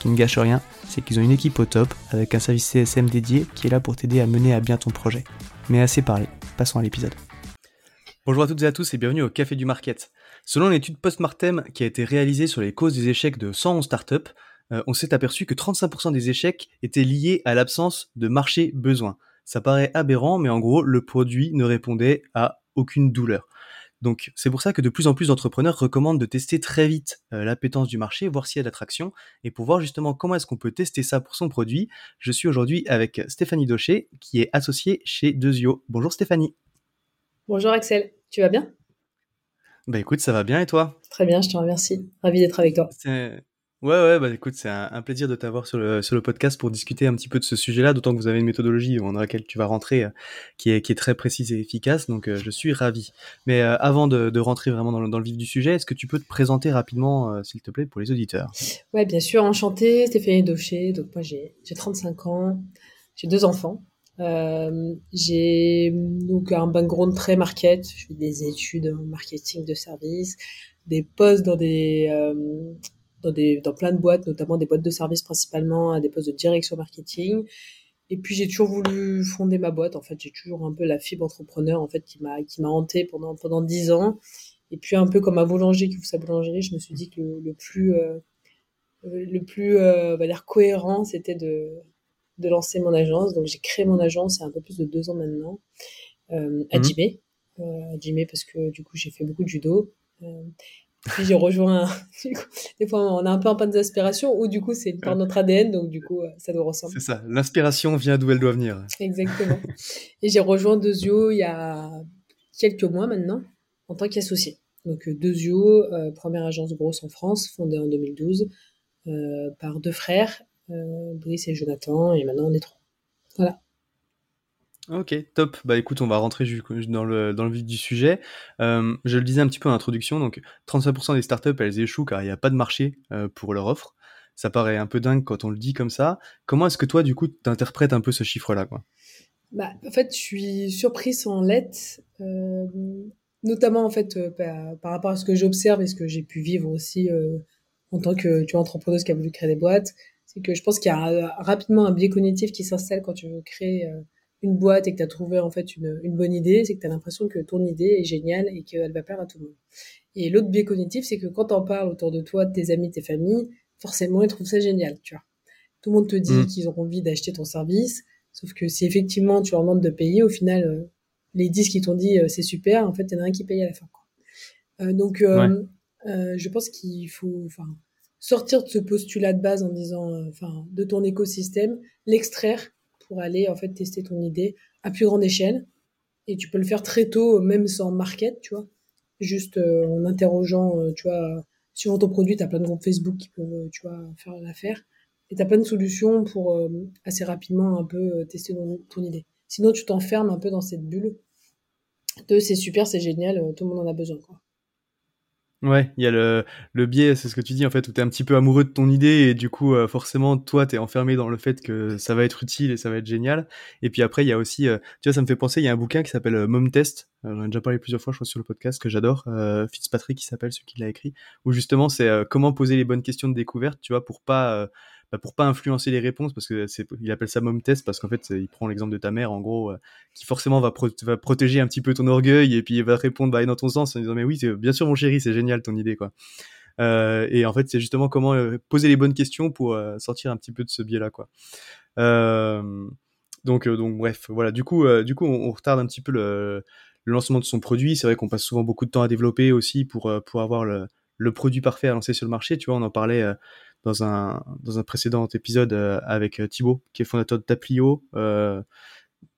Qui ne gâche rien, c'est qu'ils ont une équipe au top avec un service CSM dédié qui est là pour t'aider à mener à bien ton projet. Mais assez parlé, passons à l'épisode. Bonjour à toutes et à tous et bienvenue au Café du Market. Selon l'étude post-mortem qui a été réalisée sur les causes des échecs de 111 startups, euh, on s'est aperçu que 35% des échecs étaient liés à l'absence de marché besoin. Ça paraît aberrant, mais en gros, le produit ne répondait à aucune douleur. Donc c'est pour ça que de plus en plus d'entrepreneurs recommandent de tester très vite euh, l'appétence du marché, voir s'il y a d'attraction. Et pour voir justement comment est-ce qu'on peut tester ça pour son produit, je suis aujourd'hui avec Stéphanie Daucher, qui est associée chez Dezio. Bonjour Stéphanie. Bonjour Axel, tu vas bien? Bah écoute, ça va bien et toi? Très bien, je te remercie. Ravi d'être avec toi. Ouais, ouais, bah écoute, c'est un, plaisir de t'avoir sur le, sur le podcast pour discuter un petit peu de ce sujet-là, d'autant que vous avez une méthodologie dans laquelle tu vas rentrer euh, qui, est, qui est très précise et efficace, donc euh, je suis ravi. Mais euh, avant de, de, rentrer vraiment dans le, dans le, vif du sujet, est-ce que tu peux te présenter rapidement, s'il te plaît, pour les auditeurs? Ouais, bien sûr, enchantée, Stéphanie Daucher, donc moi j'ai 35 ans, j'ai deux enfants, j'ai donc un background très market, je fais des études en marketing de service, des postes dans des dans, des, dans plein de boîtes, notamment des boîtes de services principalement, à des postes de direction marketing. Et puis j'ai toujours voulu fonder ma boîte. En fait, j'ai toujours un peu la fibre entrepreneur en fait qui m'a qui m'a hanté pendant pendant dix ans. Et puis un peu comme un boulanger qui ouvre sa boulangerie, je me suis dit que le, plus euh, le plus euh, va dire cohérent, c'était de de lancer mon agence. Donc j'ai créé mon agence il y a un peu plus de deux ans maintenant euh, à mmh. Euh, à Jimé parce que du coup j'ai fait beaucoup de judo. Euh, puis j'ai rejoint, des fois on a un peu un panne d'aspiration, ou du coup c'est par notre ADN, donc du coup ça nous ressemble. C'est ça, l'inspiration vient d'où elle doit venir. Exactement. Et j'ai rejoint Dezio il y a quelques mois maintenant, en tant qu'associé. Donc Dezio, euh, première agence grosse en France, fondée en 2012 euh, par deux frères, euh, Brice et Jonathan, et maintenant on est trois. Voilà. Ok, top. Bah écoute, on va rentrer dans le, dans le vif du sujet. Euh, je le disais un petit peu en introduction, donc 35% des startups, elles échouent car il n'y a pas de marché euh, pour leur offre. Ça paraît un peu dingue quand on le dit comme ça. Comment est-ce que toi, du coup, tu interprètes un peu ce chiffre-là quoi? Bah, En fait, je suis surprise en lettres, euh, notamment en fait par, rapport à ce que j'observe et ce que j'ai pu vivre aussi en tant que tu vois, entrepreneuse qui a voulu créer des boîtes. C'est que je pense qu'il y a rapidement un biais cognitif qui s'installe quand tu veux créer une boîte et que tu as trouvé en fait une, une bonne idée, c'est que tu as l'impression que ton idée est géniale et qu'elle va plaire à tout le monde. Et l'autre biais cognitif, c'est que quand t'en parles autour de toi, de tes amis, tes familles, forcément ils trouvent ça génial, tu vois. Tout le monde te dit mmh. qu'ils ont envie d'acheter ton service, sauf que si effectivement tu leur demandes de payer, au final, euh, les 10 qui t'ont dit euh, c'est super, en fait, il y en a un qui paye à la fin. Quoi. Euh, donc, euh, je pense qu'il faut enfin, sortir de ce postulat de base en disant, enfin, de ton écosystème, l'extraire pour aller en fait tester ton idée à plus grande échelle. Et tu peux le faire très tôt, même sans market, tu vois. Juste euh, en interrogeant, euh, tu vois, suivant ton produit, tu as plein de groupes Facebook qui peuvent, tu vois, faire l'affaire. Et tu as plein de solutions pour euh, assez rapidement un peu tester ton, idée. Sinon, tu t'enfermes un peu dans cette bulle de c'est super, c'est génial, tout le monde en a besoin, quoi. Ouais, il y a le, le biais, c'est ce que tu dis en fait, où tu es un petit peu amoureux de ton idée et du coup, euh, forcément, toi, tu es enfermé dans le fait que ça va être utile et ça va être génial. Et puis après, il y a aussi, euh, tu vois, ça me fait penser, il y a un bouquin qui s'appelle euh, Mom Test, j'en ai déjà parlé plusieurs fois, je crois, sur le podcast, que j'adore, Fitzpatrick qui s'appelle, celui qui l'a écrit, où justement, c'est comment poser les bonnes questions de découverte, tu vois, pour pas bah, pour pas influencer les réponses parce que c'est il appelle ça mom test parce qu'en fait il prend l'exemple de ta mère en gros euh, qui forcément va, va protéger un petit peu ton orgueil et puis il va répondre bah, dans ton sens en disant mais oui bien sûr mon chéri c'est génial ton idée quoi. Euh, et en fait c'est justement comment euh, poser les bonnes questions pour euh, sortir un petit peu de ce biais là quoi donc donc bref voilà. Du coup du coup on, retarde un petit peu le, le lancement de son produit. C'est vrai qu'on passe souvent beaucoup de temps à développer aussi pour pour avoir le le produit parfait à lancer sur le marché. Tu vois, on en parlait dans un, dans un précédent épisode euh, avec euh, Thibaut, qui est fondateur de Taplio, euh,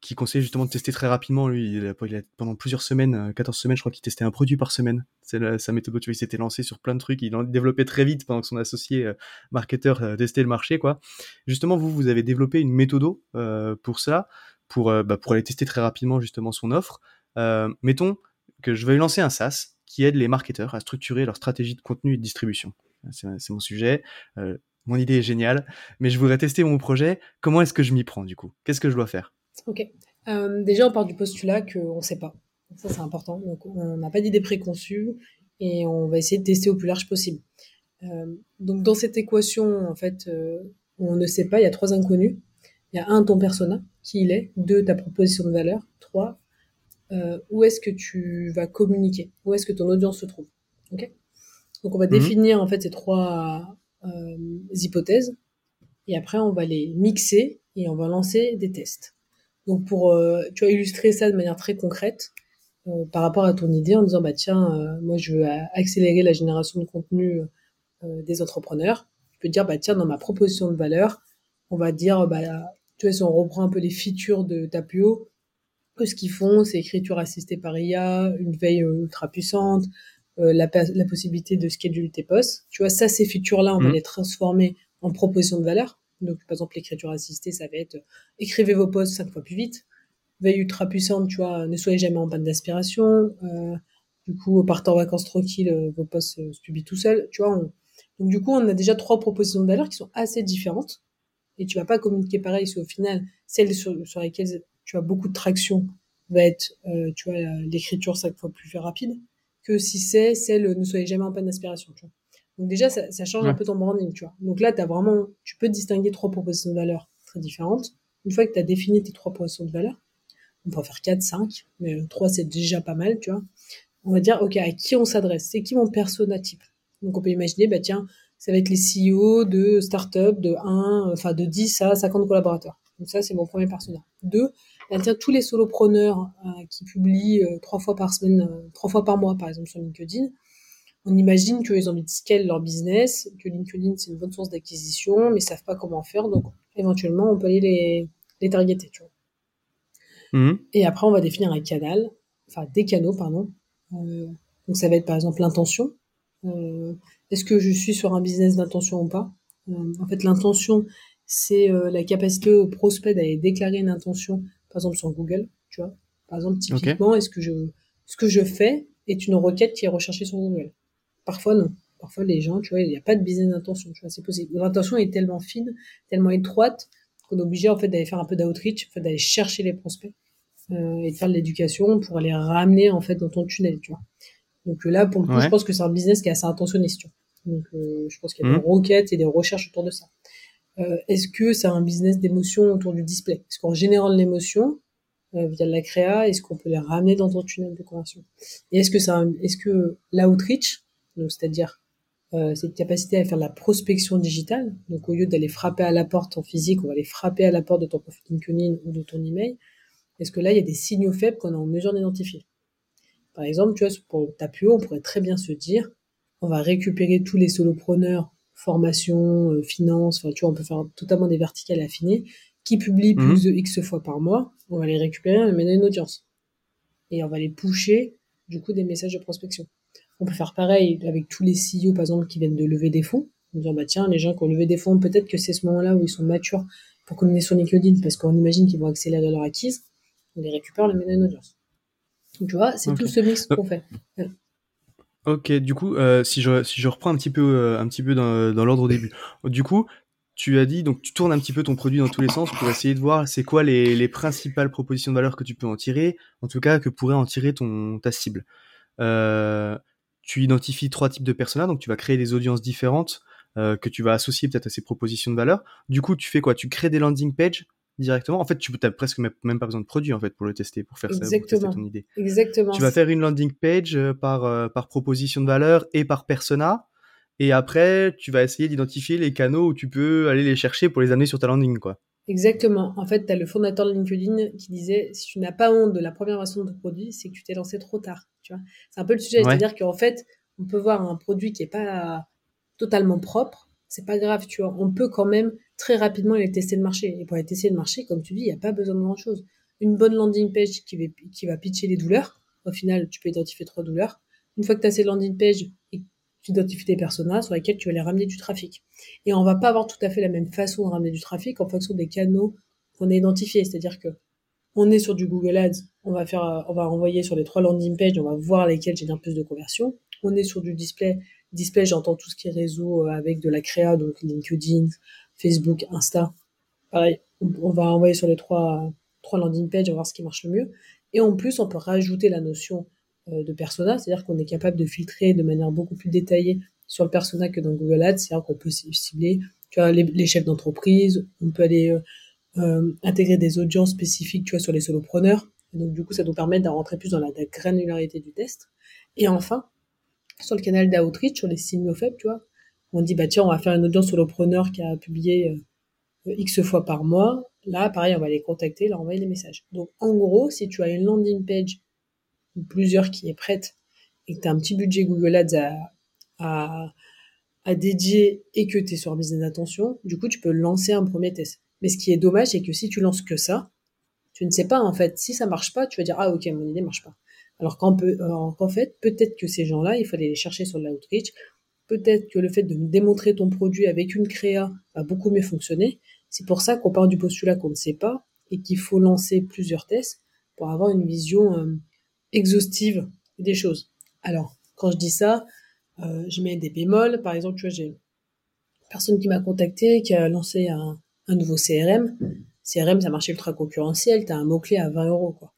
qui conseille justement de tester très rapidement. Lui, il a, pendant plusieurs semaines, 14 semaines, je crois qu'il testait un produit par semaine. C'est sa méthode. Tu vois, il s'était lancé sur plein de trucs. Il en développait très vite pendant que son associé marketeur testait le marché, quoi. Justement, vous, vous avez développé une méthode pour ça, pour, bah, pour aller tester très rapidement justement son offre. mettons que je vais lancer un SaaS qui aide les marketeurs à structurer leur stratégie de contenu et de distribution c'est mon sujet. Euh, mon idée est géniale, mais je voudrais tester mon projet. Comment est-ce que je m'y prends du coup? Qu'est-ce que je dois faire? Ok. Euh, déjà, on part du postulat qu'on ne sait pas. Ça, c'est important. Donc, on n'a pas d'idée préconçue et on va essayer de tester au plus large possible. Euh, donc, dans cette équation, en fait, on ne sait pas. Il y a trois inconnus. Il y a un, ton persona, qui il est. Deux, ta proposition de valeur. Trois, où est-ce que tu vas communiquer? Où est-ce que ton audience se trouve? Ok? Donc on va mhm. définir en fait ces trois euh, hypothèses et après on va les mixer et on va lancer des tests. Donc pour euh, tu vas illustrer ça de manière très concrète euh, par rapport à ton idée en disant bah tiens euh, moi je veux accélérer la génération de contenu euh, des entrepreneurs. Tu peux dire bah tiens dans ma proposition de valeur on va dire bah tu vois si on reprend un peu les features de Tapio que ce qu'ils font c'est écriture assistée par IA, une veille ultra puissante, la, la, possibilité de schedule tes posts. Tu vois, ça, ces features-là, on va mmh. les transformer en propositions de valeur. Donc, par exemple, l'écriture assistée, ça va être euh, écrivez vos posts cinq fois plus vite. Veille ultra puissante, tu vois, ne soyez jamais en panne d'aspiration. Euh, du coup, partez en vacances tranquille, vos posts se publient tout seuls. Tu vois, donc du coup, on a déjà trois propositions de valeur qui sont assez différentes. Et tu vas pas communiquer pareil si au final, celle sur, sur lesquelles tu as beaucoup de traction va être, tu vois, l'écriture cinq fois plus rapide que si c'est celle ne soyez jamais en panne d'aspiration, tu vois. Donc déjà, ça, ça change un peu ton branding, tu vois. Donc là, as vraiment, tu peux distinguer trois propositions de valeur très différentes. Une fois que tu as défini tes trois propositions de valeur, on peut en faire quatre, cinq, mais trois, c'est déjà pas mal, tu vois. On va dire, OK, à qui on s'adresse? C'est qui mon persona type? Donc on peut imaginer, bah tiens, ça va être les CEO de start-up de 1, enfin de 10 à 50 collaborateurs. Donc ça, c'est mon premier persona. Deux, elle tous les solopreneurs euh, qui publient euh, trois fois par semaine, euh, trois fois par mois, par exemple, sur LinkedIn. On imagine qu'ils ont envie de scale leur business, que LinkedIn, c'est une bonne source d'acquisition, mais ils savent pas comment faire. Donc, éventuellement, on peut aller les, les targeter, tu vois. Mmh. Et après, on va définir un canal, enfin, des canaux, pardon. donc, ça va être, par exemple, l'intention. Est-ce que je suis sur un business d'intention ou pas? En fait, l'intention, c'est la capacité au prospect d'aller déclarer une intention par exemple sur Google, tu vois. Par exemple, typiquement, est-ce que je, ce que je fais est une requête qui est recherchée sur Google? Parfois, non. Parfois, les gens, tu vois, il n'y a pas de business d'intention, tu vois, c'est possible. L'intention est tellement fine, tellement étroite, qu'on est obligé, en fait, d'aller faire un peu d'outreach, en fait, d'aller chercher les prospects, euh, et de faire de l'éducation pour les ramener, en fait, dans ton tunnel, tu vois. Donc là, pour le coup, je pense que c'est un business qui est assez intentionniste, tu vois. Donc, euh, je pense qu'il y a des mmh. requêtes et des recherches autour de ça. Euh, est-ce que c'est un business d'émotion autour du display? Est-ce qu'en générant de l'émotion euh, via de la créa, est-ce qu'on peut les ramener dans ton tunnel de conversion? Et est-ce que ça, est-ce que l'outreach, c'est-à-dire euh, cette capacité à faire de la prospection digitale, donc au lieu d'aller frapper à la porte en physique, on va aller frapper à la porte de ton profil LinkedIn ou de ton email. Est-ce que là, il y a des signaux faibles qu'on est en mesure d'identifier? Par exemple, tu vois, pour Tapio, on pourrait très bien se dire, on va récupérer tous les solopreneurs formation, euh, finance, enfin tu vois, on peut faire totalement des verticales affinées, qui publient mhm. plus de X fois par mois, on va les récupérer et mener une audience. Et on va les pusher, du coup, des messages de prospection. On peut faire pareil avec tous les CEO, par exemple, qui viennent de lever des fonds. On dire, bah tiens, les gens qui ont levé des fonds, peut-être que c'est ce moment-là où ils sont matures pour communiquer sur LinkedIn, parce qu'on imagine qu'ils vont accélérer leur acquise. On les récupère, on les mène à une audience. Donc, tu vois, c'est tout ce mix qu'on fait. Ok, du coup, euh, si, je, reprends un petit peu, euh, dans, l'ordre au début. Du coup, tu as dit, donc tu tournes un petit peu ton produit dans tous les sens pour essayer de voir c'est quoi les, les principales propositions de valeur que tu peux en tirer, en tout cas que pourrait en tirer ton, ta cible. Euh, tu identifies trois types de personas, donc tu vas créer des audiences différentes que tu vas associer peut-être à ces propositions de valeur. Du coup, tu fais quoi? Tu crées des landing pages directement. En fait, tu n'as presque même pas besoin de produit en fait pour le tester, pour faire ça, pour tester ton idée. Exactement. Tu vas faire une landing page euh, par, par proposition de valeur et par persona. Et après, tu vas essayer d'identifier les canaux où tu peux aller les chercher pour les amener sur ta landing, quoi. Exactement. En fait, tu as le fondateur de LinkedIn qui disait si tu n'as pas honte de la première version de ton produit, c'est que tu t'es lancé trop tard. Tu vois, c'est un peu le sujet, c'est-à-dire qu'en fait, on peut voir un produit qui est pas totalement propre, c'est pas grave, tu vois. On peut quand même très rapidement aller tester le marché. Et pour aller tester le marché, comme tu dis, il n'y a pas besoin de grand-chose. Une bonne landing page qui va, pitcher les douleurs. Au final, tu peux identifier trois douleurs. Une fois que tu as ces landing pages tu identifies des personas sur lesquels tu vas les ramener du trafic. Et on va pas avoir tout à fait la même façon de ramener du trafic en fonction des canaux qu'on a identifiés. C'est-à-dire que on est sur du Google Ads, on va faire, on va envoyer sur les trois landing pages, on va voir lesquels génèrent plus de conversion. On est sur du display. Display, j'entends tout ce qui est réseau avec de la créa, donc LinkedIn, Facebook, Insta. Pareil, on va envoyer sur les trois, trois landing pages, on va voir ce qui marche le mieux. Et en plus, on peut rajouter la notion euh, de persona, c'est-à-dire qu'on est capable de filtrer de manière beaucoup plus détaillée sur le persona que dans Google Ads, c'est-à-dire qu'on peut cibler tu les, chefs d'entreprise, on peut aller euh, euh, intégrer des audiences spécifiques tu vois, sur les solopreneurs, et donc du coup ça nous permet de rentrer plus dans la, granularité du test. Et enfin, sur le canal d'outreach, sur les signaux faibles, tu vois, on dit bah tiens on va faire une audience solopreneur qui a publié X fois par mois, là pareil on va les contacter, leur envoyer des messages. Donc en gros, si tu as une landing page plusieurs qui est prête et que tu as un petit budget Google Ads à, à, à dédier et que tu es sur business d'attention, du coup, tu peux lancer un premier test. Mais ce qui est dommage, c'est que si tu lances que ça, tu ne sais pas, en fait, si ça marche pas, tu vas dire, ah, ok, mon idée marche pas. Alors qu'en, en fait, peut-être que ces gens-là, il fallait les chercher sur l'outreach. Peut-être que le fait de démontrer ton produit avec une créa va beaucoup mieux fonctionner. C'est pour ça qu'on part du postulat qu'on ne sait pas et qu'il faut lancer plusieurs tests pour avoir une vision euh, exhaustive des choses. Alors, quand je dis ça, euh, je mets des bémols. Par exemple, tu vois, j'ai une personne qui m'a contacté, qui a lancé un, un, nouveau CRM. CRM, ça marche ultra concurrentiel. T'as un mot-clé à 20 euros, quoi.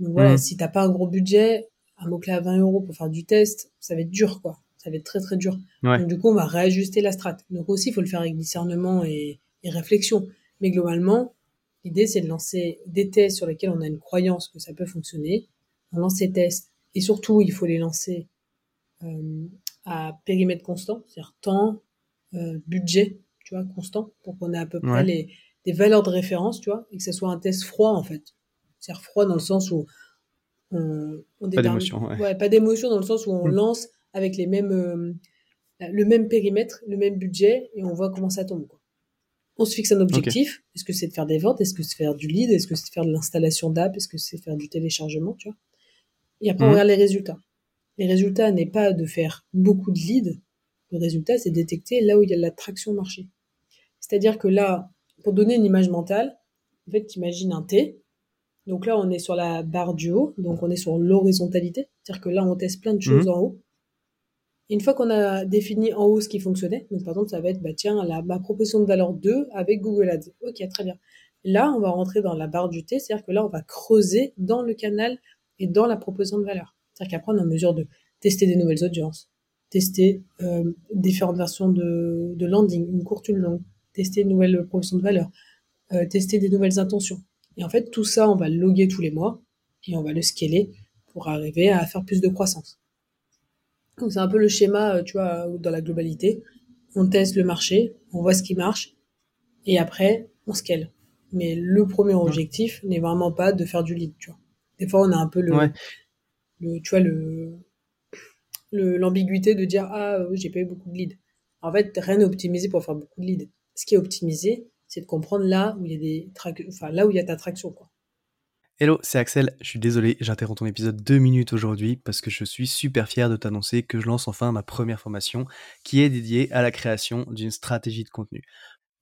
Donc voilà, mmh. si t'as pas un gros budget, un mot-clé à 20 euros pour faire du test, ça va être dur, quoi. Ça va être très, très dur. Donc, du coup, on va réajuster la strat. Donc aussi, il faut le faire avec discernement et, et réflexion. Mais globalement, l'idée, c'est de lancer des tests sur lesquels on a une croyance que ça peut fonctionner on lance ces tests et surtout il faut les lancer euh, à périmètre constant, c'est-à-dire temps, euh, budget, tu vois, constant, pour qu'on ait à peu près les des valeurs de référence, tu vois, et que ce soit un test froid en fait, c'est-à-dire froid dans le sens où on, on pas d'émotion, ouais. ouais. pas d'émotion dans le sens où on mm. lance avec les mêmes euh, le même périmètre, le même budget et on voit comment ça tombe. Quoi. On se fixe un objectif. Est-ce que c'est de faire des ventes? Est-ce que c'est de faire du lead? Est-ce que c'est de faire de l'installation d'app? Est-ce que c'est faire du téléchargement Tu vois? Et après, on mmh. regarde les résultats. Les résultats n'est pas de faire beaucoup de leads. Le résultat, c'est détecter là où il y a de la traction marché. C'est-à-dire que là, pour donner une image mentale, en fait, tu imagines un T. Donc là, on est sur la barre du haut, donc on est sur l'horizontalité. C'est-à-dire que là, on teste plein de choses mmh. en haut. Une fois qu'on a défini en haut ce qui fonctionnait, donc par exemple, ça va être, bah tiens, la, ma proposition de valeur 2 avec Google Ads. Ok, très bien. Là, on va rentrer dans la barre du T, c'est-à-dire que là, on va creuser dans le canal et dans la proposition de valeur. C'est-à-dire qu'après, on est en mesure de tester des nouvelles audiences, tester euh, différentes versions de, de, landing, une courte, une longue, tester une nouvelle proposition de valeur, euh, tester des nouvelles intentions. Et en fait, tout ça, on va le loguer tous les mois et on va le scaler pour arriver à faire plus de croissance. Donc c'est un peu le schéma, euh, tu vois, dans la globalité. On teste le marché, on voit ce qui marche, et après, on scale. Mais le premier objectif n'est vraiment pas de faire du lead, tu vois. Des fois, on a un peu le, le tu vois, le, l'ambiguïté de dire ah j'ai pas eu beaucoup de leads. En fait, rien n'est optimisé pour faire beaucoup de leads. Ce qui est optimisé, c'est de comprendre là où il y a des enfin là où il y a ta traction quoi. Hello, c'est Axel. Je suis désolé, j'interromps ton épisode deux minutes aujourd'hui parce que je suis super fier de t'annoncer que je lance enfin ma première formation qui est dédiée à la création d'une stratégie de contenu.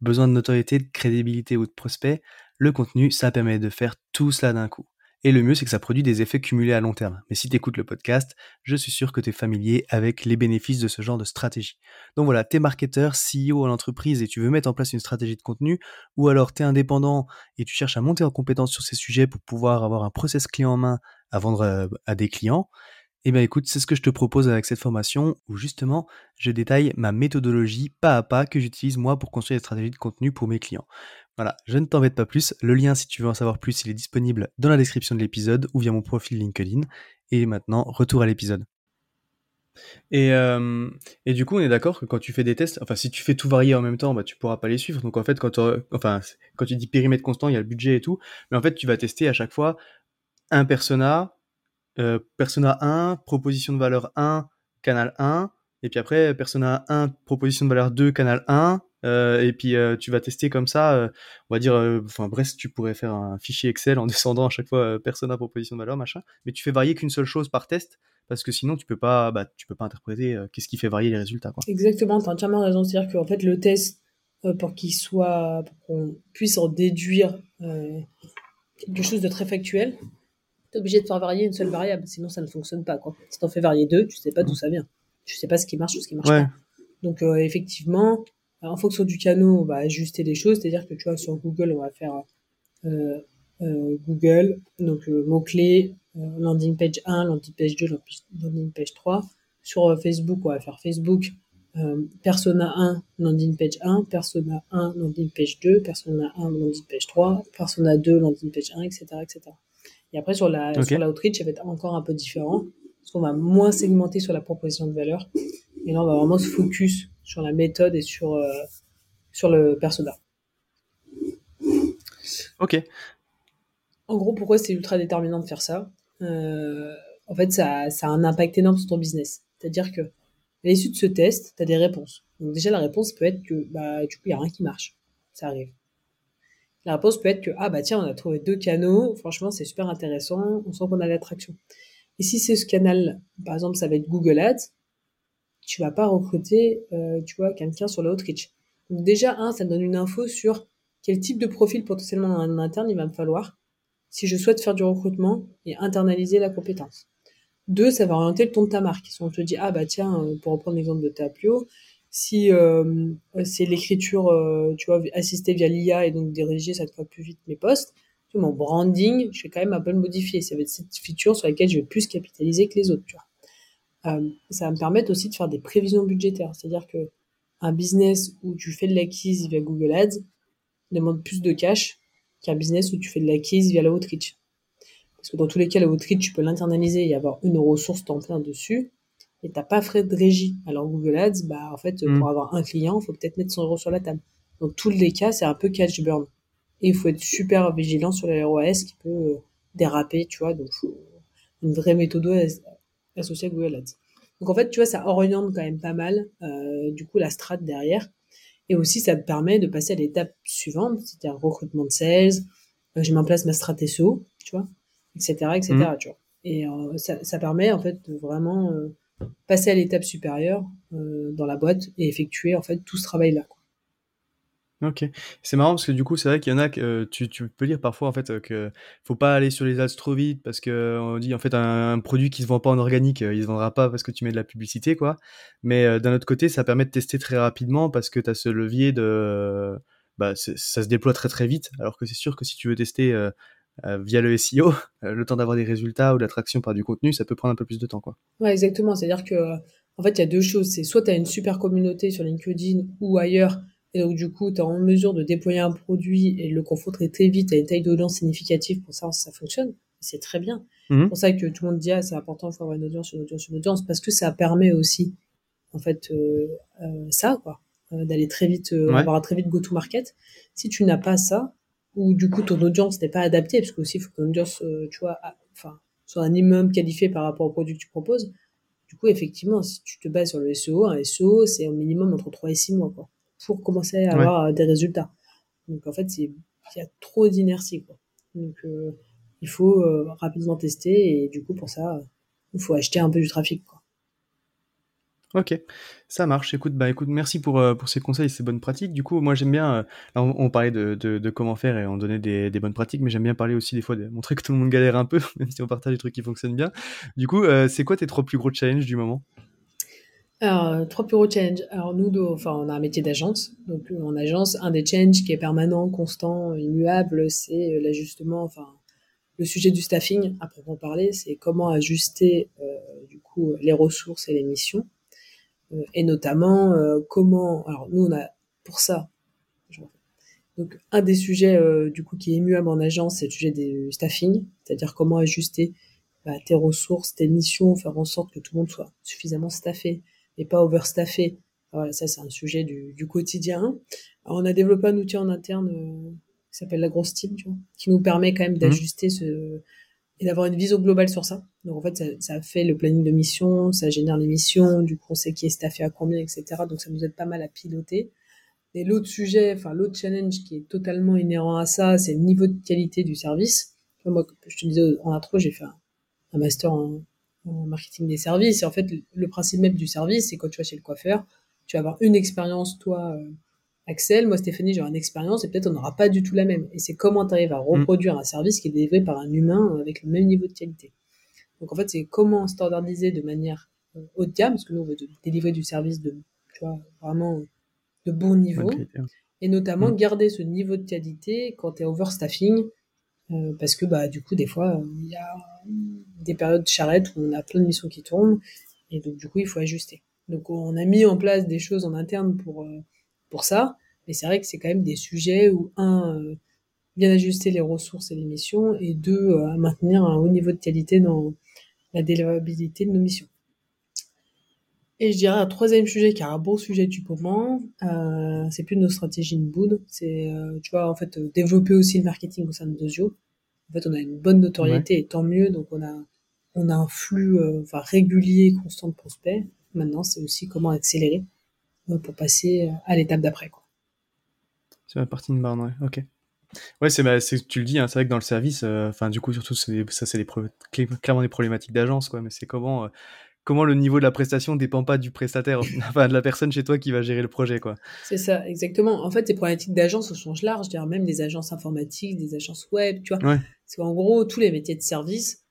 Besoin de notoriété, de crédibilité ou de prospect, le contenu, ça permet de faire tout cela d'un coup. Et le mieux, c'est que ça produit des effets cumulés à long terme. Mais si tu écoutes le podcast, je suis sûr que tu es familier avec les bénéfices de ce genre de stratégie. Donc voilà, tu es marketeur, CEO en entreprise et tu veux mettre en place une stratégie de contenu, ou alors tu es indépendant et tu cherches à monter en compétence sur ces sujets pour pouvoir avoir un process clé en main à vendre euh, à des clients, eh bien écoute, c'est ce que je te propose avec cette formation où justement je détaille ma méthodologie pas à pas que j'utilise moi pour construire des stratégies de contenu pour mes clients. Voilà, je ne t'embête pas plus. Le lien, si tu veux en savoir plus, il est disponible dans la description de l'épisode ou via mon profil LinkedIn. Et maintenant, retour à l'épisode. Et, euh, et, du coup, on est d'accord que quand tu fais des tests, enfin, si tu fais tout varier en même temps, bah, tu pourras pas les suivre. Donc, en fait, quand, quand tu dis périmètre constant, il y a le budget et tout. Mais en fait, tu vas tester à chaque fois un persona, euh, persona 1, proposition de valeur 1, canal 1. Et puis après, persona 1, proposition de valeur 2, canal 1. Euh, et puis euh, tu vas tester comme ça, euh, on va dire, enfin bref, tu pourrais faire un fichier Excel en descendant à chaque fois persona proposition de valeur machin, mais tu fais varier qu'une seule chose par test parce que sinon tu peux pas, bah, tu peux pas interpréter qu'est-ce qui fait varier les résultats quoi. Exactement, tu as entièrement raison, c'est-à-dire qu'en fait le test pour qu'il soit, pour qu'on puisse en déduire quelque chose de très factuel, tu es obligé de faire varier une seule variable, sinon ça ne fonctionne pas quoi. Si en fais varier deux, tu sais pas d'où ça vient, tu sais pas ce qui marche ou ce qui marche pas. Donc effectivement, en fonction du canal, on va ajuster les choses, c'est-à-dire que tu vois, sur Google, on va faire euh, euh, Google, donc euh, mots-clés, landing page 1, landing page 2, landing page 3. Sur Facebook, on va faire Facebook, persona 1, landing page 1, persona 1, landing page 2, persona 1, landing page 3, persona 2, landing page 1, etc. etc. Et après, sur la, sur la outreach, ça va être encore un peu différent, parce qu'on va moins segmenter sur la proposition de valeur. Et là, on va vraiment se focus sur la méthode et sur, euh, sur le persona. Ok. En gros, pourquoi c'est ultra déterminant de faire ça euh, En fait, ça, ça, a un impact énorme sur ton business. C'est-à-dire que à l'issue de ce test, tu as des réponses. Donc déjà, la réponse peut être que bah, du coup, il n'y a rien qui marche. Ça arrive. La réponse peut être que, ah bah tiens, on a trouvé deux canaux, franchement, c'est super intéressant, on sent qu'on a l'attraction. Et si c'est ce canal, par exemple, ça va être Google Ads, tu vas pas recruter, euh, tu vois, quelqu'un sur l'outreach. Donc déjà, un, ça donne une info sur quel type de profil potentiellement en interne il va me falloir si je souhaite faire du recrutement et internaliser la compétence. Deux, ça va orienter le ton de ta marque. Si on te dit, ah bah tiens, euh, pour reprendre l'exemple de Tapio, si euh, c'est l'écriture, tu vois, assistée via l'IA et donc diriger, ça te fera plus vite mes posts, mon branding, je vais quand même un peu le modifier. Ça va être cette feature sur laquelle je vais plus capitaliser que les autres, tu vois. Euh, ça va me permettre aussi de faire des prévisions budgétaires. C'est-à-dire que un business où tu fais de l'acquise via Google Ads demande plus de cash qu'un business où tu fais de l'acquise via la outreach. Parce que dans tous les cas, la outreach, tu peux l'internaliser et avoir une ressource temps plein dessus. Et t'as pas frais de régie. Alors Google Ads, bah en fait, mm. pour avoir un client, il faut peut-être mettre 100 euros sur la table. Dans tous les cas, c'est un peu cash burn. Et il faut être super vigilant sur les ROAS qui peut euh, déraper, tu vois. Donc, une vraie méthode associé à Google Ads. Donc en fait, tu vois, ça oriente quand même pas mal euh, du coup la strat derrière. Et aussi, ça me permet de passer à l'étape suivante, c'est-à-dire recrutement de sales, euh, je mets en place ma strat SEO, tu vois, etc., etc., mmh. tu vois. Et euh, ça, ça, permet en fait de vraiment euh, passer à l'étape supérieure dans la boîte et effectuer en fait tout ce travail-là. Ok, c'est marrant parce que du coup, c'est vrai qu'il y en a que euh, tu, peux lire parfois en fait euh, que faut pas aller sur les ads trop vite parce que on dit en fait un, produit qui se vend pas en organique, euh, il se vendra pas parce que tu mets de la publicité quoi. Mais d'un autre côté, ça permet de tester très rapidement parce que tu as ce levier de bah ça se déploie très très vite. Alors que c'est sûr que si tu veux tester via le SEO, le temps d'avoir des résultats ou l'attraction par du contenu, ça peut prendre un peu plus de temps quoi. Ouais, exactement. C'est-à-dire que en fait, il y a deux choses. C'est soit tu as une super communauté sur LinkedIn ou ailleurs et donc, du coup, tu es en mesure de déployer un produit et le confronter très vite à une taille d'audience significative pour savoir si ça fonctionne. C'est très bien. Mhm. C'est pour ça que tout le monde dit, ah, c'est important, il faut avoir une audience, une audience, une audience, parce que ça permet aussi, en fait, euh, euh, ça, quoi, euh, d'aller très vite, avoir un très vite go-to-market. Si tu n'as pas ça, ou du coup, ton audience n'est pas adaptée, parce qu'aussi, il faut que ton audience, tu vois, enfin, soit un minimum qualifié par rapport au produit que tu proposes. Du coup, effectivement, si tu te bases sur le SEO, un SEO, c'est au minimum entre 3 et 6 mois, quoi pour commencer à avoir euh, des résultats. Donc en fait, il y a trop d'inertie. Donc euh, il faut euh, rapidement tester et du coup pour ça, il faut acheter un peu du trafic. Quoi. Ok, ça marche. Écoute, bah écoute, merci pour, euh, pour ces conseils, ces bonnes pratiques. Du coup, moi j'aime bien. Euh, on, on, parlait de, de, de, comment faire et on donnait des, des bonnes pratiques, mais j'aime bien parler aussi des fois de montrer que tout le monde galère un peu, même si on partage des trucs qui fonctionnent bien. Du coup, euh, c'est quoi tes trois plus gros challenges du moment? Alors, trois plus gros challenges. Alors, nous, enfin, on a un métier d'agence. Donc, en agence, un des challenges qui est permanent, constant, immuable, c'est l'ajustement, enfin, le sujet du staffing, à proprement parler, c'est comment ajuster, euh, du coup, les ressources et les missions. Euh, et notamment euh, comment. Alors nous on a pour ça. Donc un des sujets euh, du coup qui est émuable en agence, c'est le sujet des staffing, c'est-à-dire comment ajuster bah, tes ressources, tes missions, faire en sorte que tout le monde soit suffisamment staffé et pas overstaffé. Voilà, ça c'est un sujet du, du quotidien. Alors, on a développé un outil en interne euh, qui s'appelle la grosse team, tu vois, qui nous permet quand même mmh. d'ajuster ce et d'avoir une vision globale sur ça. Donc en fait, ça, ça, fait le planning de mission, ça génère les missions, du coup on sait qui est staffé à combien, etc. Donc ça nous aide pas mal à piloter. Et l'autre sujet, enfin l'autre challenge qui est totalement inhérent à ça, c'est le niveau de qualité du service. Moi, je te disais en intro, j'ai fait un, un master en, en, marketing des services. Et en fait, le principe même du service, c'est quand tu vas chez le coiffeur, tu vas avoir une expérience, toi, euh, Axel, moi Stéphanie, j'ai une expérience et peut-être on n'aura pas du tout la même. Et c'est comment tu arrives à mm. reproduire un service qui est délivré par un humain avec le même niveau de qualité. Donc en fait, c'est comment standardiser de manière euh, haut de gamme, parce que nous on veut délivrer du service de, tu vois, vraiment de bon niveau, et notamment mm. garder ce niveau de qualité quand tu es overstaffing, euh, parce que bah du coup des fois il y a des périodes charrettes où on a plein de missions qui tournent, et donc du coup il faut ajuster. Donc on a mis en place des choses en interne pour euh, pour ça. Mais c'est vrai que c'est quand même des sujets où, un, euh, bien ajuster les ressources et les missions, et deux, euh, maintenir un haut niveau de qualité dans la délivrabilité de nos missions. Et je dirais un troisième sujet qui est un bon sujet du moment, euh, c'est plus nos stratégies boud, c'est, euh, tu vois, en fait, développer aussi le marketing au sein de Dosio. En fait, on a une bonne notoriété et tant mieux, donc on a, on a un flux enfin, régulier, constant de prospects. Maintenant, c'est aussi comment accélérer pour passer à l'étape d'après. C'est la partie de barne, ouais. Ok. Ouais, c'est, bah, tu le dis, hein, c'est vrai que dans le service, euh, enfin, du coup, surtout, ça, c'est des clairement des problématiques d'agence, quoi. Mais c'est comment, euh, comment le niveau de la prestation dépend pas du prestataire, enfin, de la personne chez toi qui va gérer le projet, quoi. C'est ça, exactement. En fait, les problématiques d'agence au sens large, je même des agences informatiques, des agences web, tu vois. Ouais. Parce qu'en gros, tous les métiers de service,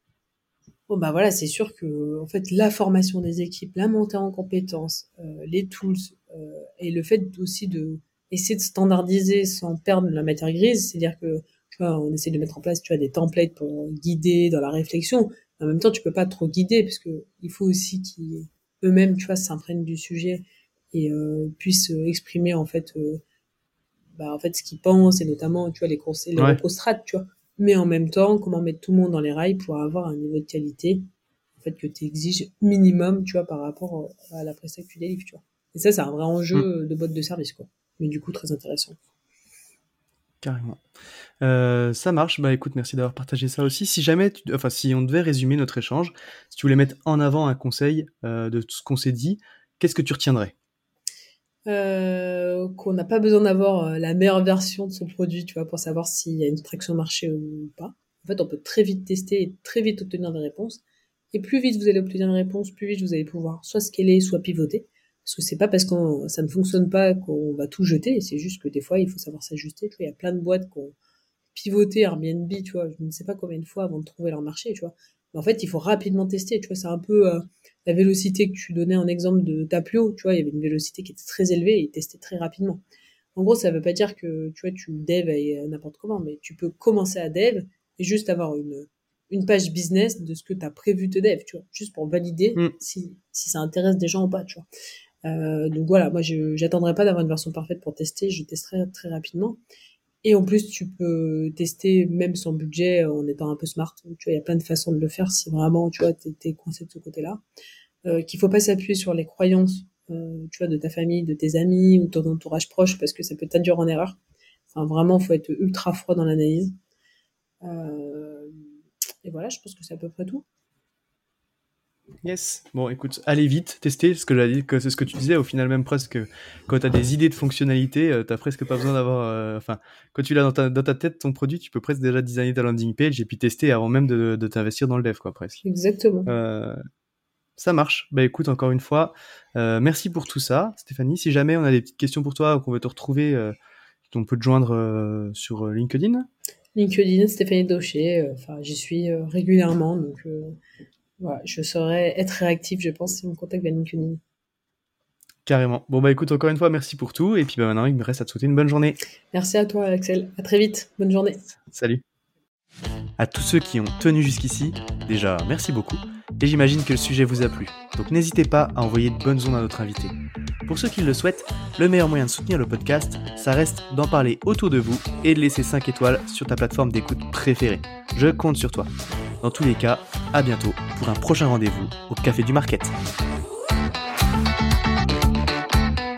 Bon bah voilà, c'est sûr que en fait la formation des équipes, la montée en compétences, euh, les tools euh, et le fait aussi de essayer de standardiser sans perdre la matière grise, c'est-à-dire que tu vois, on essaie de mettre en place tu vois des templates pour guider dans la réflexion. En même temps, tu peux pas trop guider parce que il faut aussi qu'ils eux-mêmes tu vois s'imprègnent du sujet et euh, puissent exprimer en fait euh, bah, en fait ce qu'ils pensent et notamment tu vois les conseils les ouais. tu vois mais en même temps, comment mettre tout le monde dans les rails pour avoir un niveau de qualité en fait que tu exiges minimum, tu vois, par rapport à la prestation que tu délivres, tu vois. Et ça, c'est un vrai enjeu mm. de boîte de service, quoi. Mais du coup, très intéressant. Carrément. Euh, ça marche. Bah écoute, merci d'avoir partagé ça aussi. Si jamais, enfin, si on devait résumer notre échange, si tu voulais mettre en avant un conseil euh, de tout ce qu'on s'est dit, qu'est-ce que tu retiendrais? Euh, qu'on n'a pas besoin d'avoir la meilleure version de son produit, tu vois, pour savoir s'il y a une traction marché ou pas. En fait, on peut très vite tester et très vite obtenir des réponses. Et plus vite vous allez obtenir des réponses, plus vite vous allez pouvoir soit scaler, soit pivoter. Parce que c'est pas parce que ça ne fonctionne pas qu'on va tout jeter. C'est juste que des fois, il faut savoir s'ajuster. Tu vois, il y a plein de boîtes qui ont pivoté Airbnb, tu vois. Je ne sais pas combien de fois avant de trouver leur marché, tu vois. Mais en fait, il faut rapidement tester. Tu vois, c'est un peu, euh, la vélocité que tu donnais en exemple de Tapio, tu vois, il y avait une vélocité qui était très élevée et testait très rapidement. En gros, ça veut pas dire que tu vois, tu dev n'importe comment, mais tu peux commencer à dev et juste avoir une, une page business de ce que tu as prévu de dev, tu vois, juste pour valider mm. si, si ça intéresse des gens ou pas, tu vois. Euh, donc voilà, moi je j'attendrai pas d'avoir une version parfaite pour tester, je testerai très rapidement. Et en plus, tu peux tester même sans budget en étant un peu smart. Tu vois, il y a plein de façons de le faire si vraiment, tu vois, t'es coincé de ce côté-là. Euh, qu'il faut pas s'appuyer sur les croyances, euh, tu vois, de ta famille, de tes amis ou de ton entourage proche parce que ça peut t'induire en erreur. Enfin, vraiment, faut être ultra froid dans l'analyse. Euh, et voilà, je pense que c'est à peu près tout. Yes. Bon, écoute, allez vite, tester, ce que j'ai dit, que c'est ce que tu disais, au final, même presque, quand tu as des idées de fonctionnalité, euh, tu presque pas besoin d'avoir. Euh, enfin, quand tu l'as dans ta, dans ta tête, ton produit, tu peux presque déjà designer ta landing page et puis tester avant même de, de t'investir dans le dev, quoi, presque. Exactement. Euh, Ça marche. Bah écoute, encore une fois, euh, merci pour tout ça, Stéphanie. Si jamais on a des petites questions pour toi ou qu'on veut te retrouver, on peut te joindre sur LinkedIn. LinkedIn, Stéphanie Daucher. Enfin, j'y suis régulièrement, donc voilà, je saurais être réactif, je pense, si on me contacte via LinkedIn. Carrément. Bon bah écoute, encore une fois, merci pour tout. Et puis bah, maintenant, il me reste à te souhaiter une bonne journée. Merci à toi, Axel. À très vite. Bonne journée. Salut. À tous ceux qui ont tenu jusqu'ici, déjà merci beaucoup et j'imagine que le sujet vous a plu. Donc n'hésitez pas à envoyer de bonnes ondes à notre invité. Pour ceux qui le souhaitent, le meilleur moyen de soutenir le podcast, ça reste d'en parler autour de vous et de laisser 5 étoiles sur ta plateforme d'écoute préférée. Je compte sur toi. Dans tous les cas, à bientôt pour un prochain rendez-vous au Café du Market.